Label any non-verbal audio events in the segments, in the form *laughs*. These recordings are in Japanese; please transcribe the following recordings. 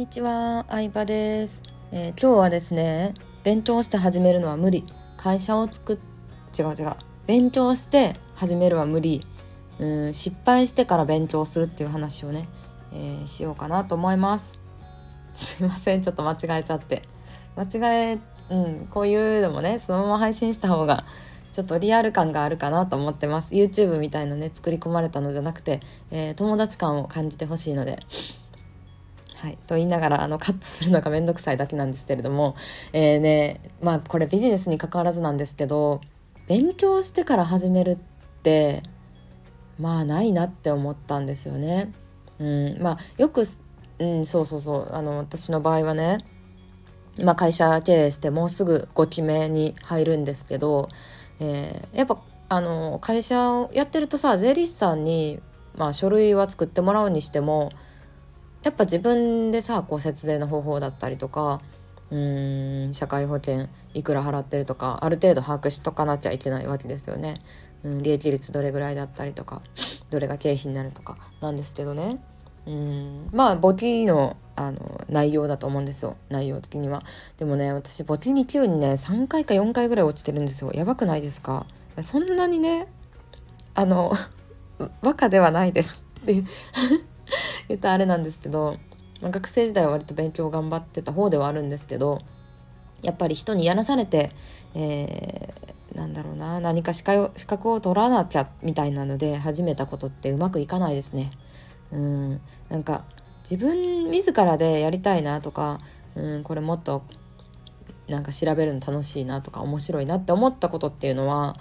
にちは、相葉です、えー、今日はですね、勉強して始めるのは無理。会社を作っ、違う違う。勉強して始めるは無理。うん失敗してから勉強するっていう話をね、えー、しようかなと思います。すいません、ちょっと間違えちゃって。間違え、うん、こういうのもね、そのまま配信した方がちょっとリアル感があるかなと思ってます YouTube みたいなね作り込まれたのじゃなくて、えー、友達感を感じてほしいのではい、と言いながらあのカットするのが面倒くさいだけなんですけれども、えーね、まあこれビジネスに関わらずなんですけど勉強してから始めるってまあないなって思ったんですよね。うん、まあよく、うん、そうそうそう。あの私の場合はね、まあ、会社経営してもうすぐ5期目に入るんですけどえー、やっぱあの会社をやってるとさ税理士さんに、まあ、書類は作ってもらうにしてもやっぱ自分でさこう節税の方法だったりとかうん社会保険いくら払ってるとかある程度把握しとかなきゃいけないわけですよね。うん、利益率どれぐらいだったりとかどれが経費になるとかなんですけどね。うんまあ簿記のあの内容だと思うんですよ。内容的には。でもね私簿記2級にね3回か4回ぐらい落ちてるんですよ。やばくないですか？そんなにねあの *laughs* バカではないです。っていう言ったらあれなんですけど、まあ、学生時代は割と勉強頑張ってた方ではあるんですけどやっぱり人にやらされて、えー、なんだろうな何か資格を取らなきゃみたいなので始めたことってうまくいかないですね。うんなんか自分自らでやりたいなとか、うん、これもっとなんか調べるの楽しいなとか面白いなって思ったことっていうのは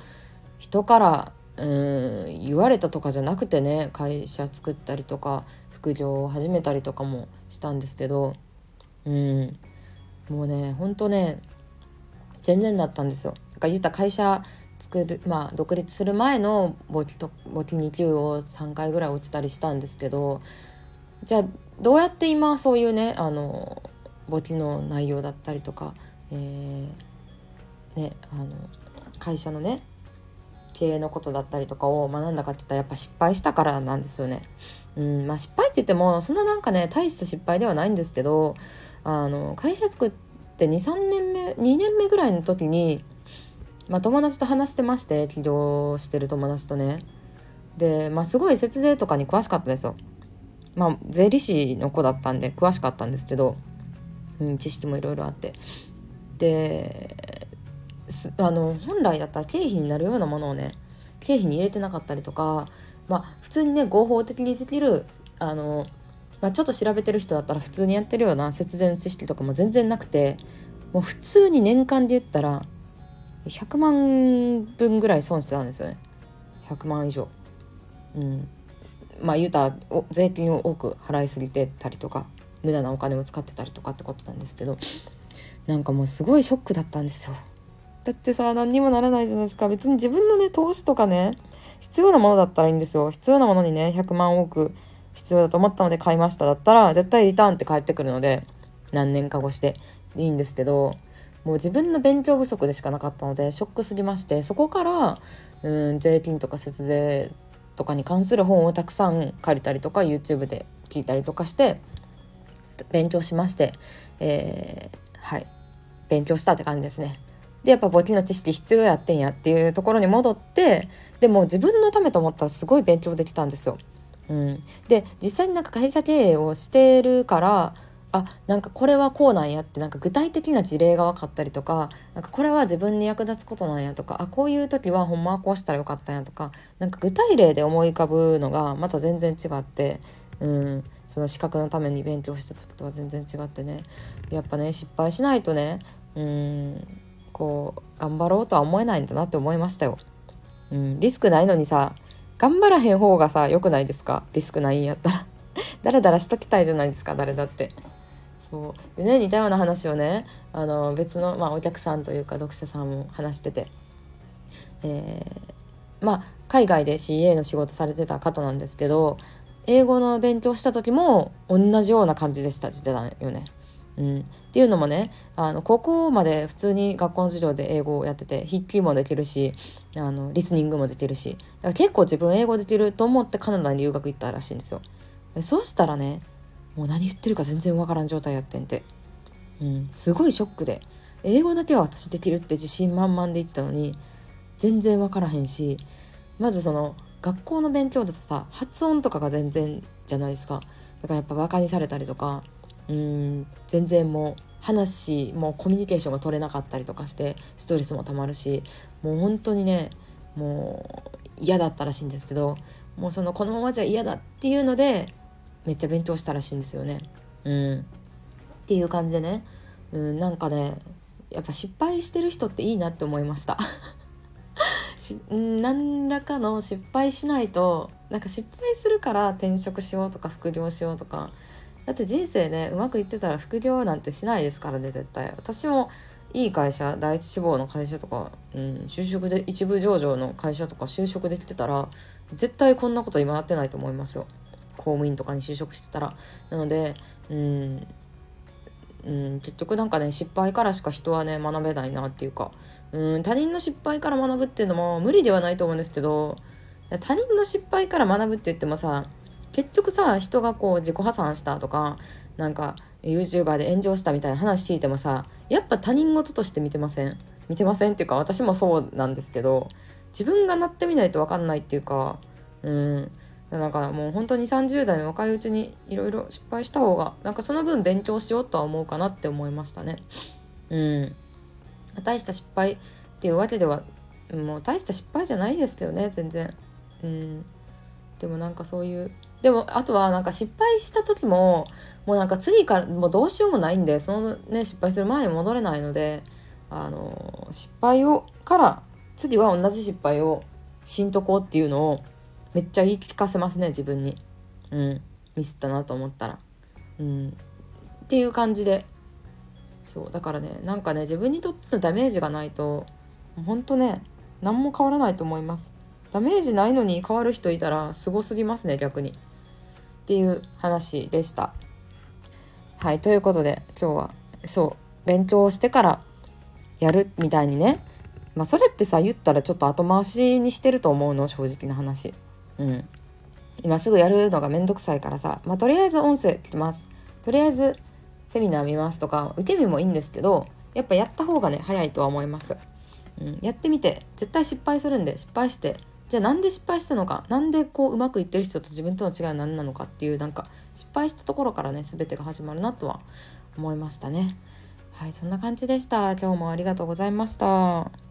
人からうん言われたとかじゃなくてね会社作ったりとか副業を始めたりとかもしたんですけどうんもうねほんとね全然だったんですよ。だから言った会社作るまあ独立する前の簿記と簿記2級を3回ぐらい落ちたりしたんですけどじゃあどうやって今そういうねあの簿記の内容だったりとか、えー、ね、あの会社のね経営のことだったりとかを学んだかって言ったらやっぱ失敗したからなんですよね。うんまあ、失敗って言ってもそんななんかね大した失敗ではないんですけどあの会社作って23年目2年目ぐらいの時にまあ、友達と話してまして起業してる友達とねで、まあ、すごい節税とかに詳しかったですよ。まあ、税理士の子だったんで詳しかったんですけど、うん、知識もいろいろあって。であの本来だったら経費になるようなものをね経費に入れてなかったりとか、まあ、普通にね合法的にできるあの、まあ、ちょっと調べてる人だったら普通にやってるような節税の知識とかも全然なくてもう普通に年間で言ったら100万分ぐらい損してたんですよね。100万以上。うん。まあ言うたら税金を多く払いすぎてたりとか無駄なお金を使ってたりとかってことなんですけどなんかもうすごいショックだったんですよ。だってさ何にもならないじゃないですか。別に自分のね投資とかね必要なものだったらいいんですよ。必要なものにね100万多く必要だと思ったので買いましただったら絶対リターンって返ってくるので何年か越していいんですけどもう自分の勉強不足でしかなかったのでショックすぎましてそこからうん税金とか節税とかに関する本をたくさん借りたりとか YouTube で聞いたりとかして勉強しまして、えー、はい。勉強したって感じですね。でやっぱ簿記の知識必要やってんやっていうところに戻ってでも自分のためと思ったらすごい勉強できたんですよ。うん、で実際になんか会社経営をしてるからあなんかこれはこうなんやってなんか具体的な事例が分かったりとかなんかこれは自分に役立つことなんやとかあこういう時はほんまはこうしたらよかったんやとかなんか具体例で思い浮かぶのがまた全然違って、うん、その資格のために勉強してた時とは全然違ってね。やっぱね失敗しないとねうん。こう頑張ろうとは思えないんだなって思いましたよ。うん、リスクないのにさ頑張らへん方がさ良くないですか？リスクないんやったら。だらだらしときたいじゃないですか誰だって。そうでね似たような話をねあの別の、まあ、お客さんというか読者さんも話してて、えー、まあ海外で CA の仕事されてた方なんですけど英語の勉強した時も同じような感じでしたって言ってたよね。うん、っていうのもねあの高校まで普通に学校の授業で英語をやってて筆記もできるしあのリスニングもできるしだか結構自分英語できると思ってカナダに留学行ったらしいんですよ。そうしたらねもう何言ってるか全然わからん状態やってんて、うん、すごいショックで。英語だけは私できるって自信満々で言ったのに全然わからへんしまずその学校の勉強だとさ発音とかが全然じゃないですか。だからやっぱバカにされたりとかうん全然もう話もうコミュニケーションが取れなかったりとかしてストレスもたまるしもう本当にねもう嫌だったらしいんですけどもうそのこのままじゃ嫌だっていうのでめっちゃ勉強したらしいんですよね。うん、っていう感じでね、うん、なんかねやっぱ失敗してる人っていいなって思いました。*laughs* し何らかの失敗しないとなんか失敗するから転職しようとか副業しようとかだって人生ねうまくいってたら副業なんてしないですからね絶対。私もいい会社第一志望の会社とか、うん、就職で一部上場の会社とか就職できてたら絶対こんなこと今やってないと思いますよ。公務員とかに就職してたら。なのでうんうん、結局なんかね失敗からしか人はね学べないなっていうか。うん他人の失敗から学ぶっていうのも無理ではないと思うんですけど他人の失敗から学ぶって言ってもさ結局さ人がこう自己破産したとかなんか YouTuber で炎上したみたいな話聞いてもさやっぱ他人事として見てません？見てませんっていうか私もそうなんですけど自分がなってみないと分かんないっていうかうんなんかもう本当に30代の若いうちにいろいろ失敗した方がなんかその分勉強しようとは思うかなって思いましたね。うん大した失敗っていうわけではもう大した失敗じゃないですけどね全然。うんでもなんかそういうでもあとはなんか失敗した時ももうなんか次からもうどうしようもないんでそのね失敗する前に戻れないのであの失敗をから次は同じ失敗をしんとこうっていうのをめっちゃ言い聞かせますね自分に。うん。ミスったなと思ったら。うん。っていう感じで。そう。だからねなんかね自分にとってのダメージがないとほんとね何も変わらないと思います。ダメージないのに変わる人いたらすごすぎますね逆に。っていう話でした。はいということで今日はそう勉強してからやるみたいにね。まあそれってさ言ったらちょっと後回しにしてると思うの正直な話。うん。今すぐやるのがめんどくさいからさまあとりあえず音声聞きます。とりあえずセミナー見ますとか受け身もいいんですけどやっぱやった方がね早いとは思います、うん、やってみて絶対失敗するんで失敗してじゃあなんで失敗したのか？なんでこううまくいってる人と自分との違いは何なのかっていうなんか失敗したところからね全てが始まるなとは思いましたね。はいそんな感じでした。今日もありがとうございました。